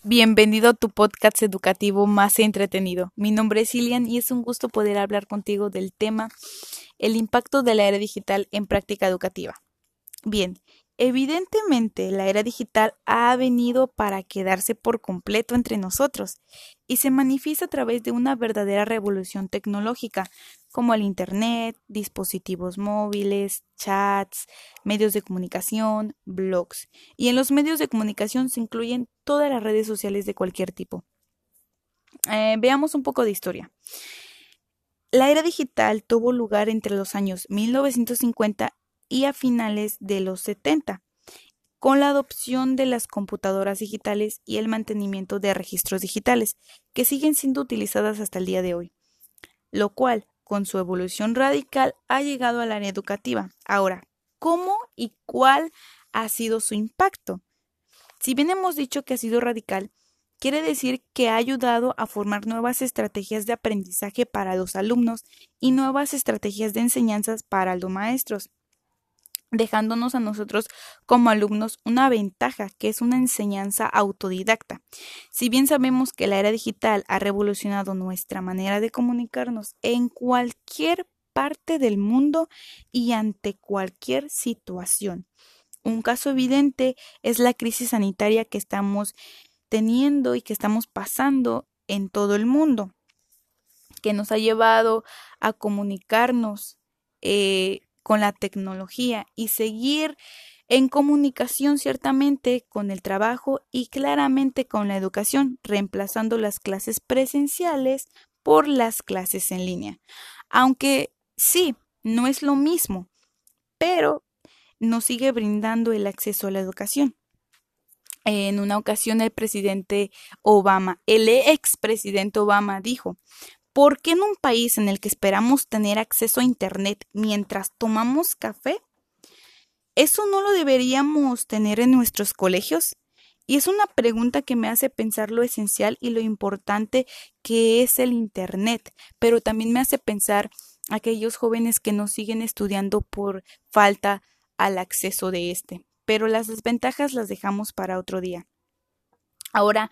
Bienvenido a tu podcast educativo más entretenido. Mi nombre es Ilian y es un gusto poder hablar contigo del tema el impacto de la era digital en práctica educativa. Bien, evidentemente la era digital ha venido para quedarse por completo entre nosotros y se manifiesta a través de una verdadera revolución tecnológica, como el Internet, dispositivos móviles, chats, medios de comunicación, blogs. Y en los medios de comunicación se incluyen todas las redes sociales de cualquier tipo. Eh, veamos un poco de historia. La era digital tuvo lugar entre los años 1950 y a finales de los 70, con la adopción de las computadoras digitales y el mantenimiento de registros digitales, que siguen siendo utilizadas hasta el día de hoy, lo cual con su evolución radical, ha llegado al área educativa. Ahora, ¿cómo y cuál ha sido su impacto? Si bien hemos dicho que ha sido radical, quiere decir que ha ayudado a formar nuevas estrategias de aprendizaje para los alumnos y nuevas estrategias de enseñanzas para los maestros dejándonos a nosotros como alumnos una ventaja que es una enseñanza autodidacta. Si bien sabemos que la era digital ha revolucionado nuestra manera de comunicarnos en cualquier parte del mundo y ante cualquier situación. Un caso evidente es la crisis sanitaria que estamos teniendo y que estamos pasando en todo el mundo, que nos ha llevado a comunicarnos eh, con la tecnología y seguir en comunicación ciertamente con el trabajo y claramente con la educación, reemplazando las clases presenciales por las clases en línea. Aunque sí, no es lo mismo, pero nos sigue brindando el acceso a la educación. En una ocasión el presidente Obama, el expresidente Obama dijo, ¿Por qué en un país en el que esperamos tener acceso a Internet mientras tomamos café? ¿Eso no lo deberíamos tener en nuestros colegios? Y es una pregunta que me hace pensar lo esencial y lo importante que es el Internet, pero también me hace pensar aquellos jóvenes que no siguen estudiando por falta al acceso de este. Pero las desventajas las dejamos para otro día. Ahora,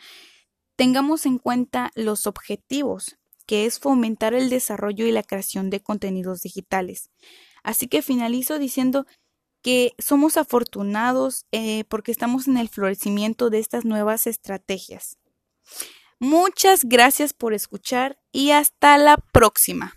tengamos en cuenta los objetivos que es fomentar el desarrollo y la creación de contenidos digitales. Así que finalizo diciendo que somos afortunados eh, porque estamos en el florecimiento de estas nuevas estrategias. Muchas gracias por escuchar y hasta la próxima.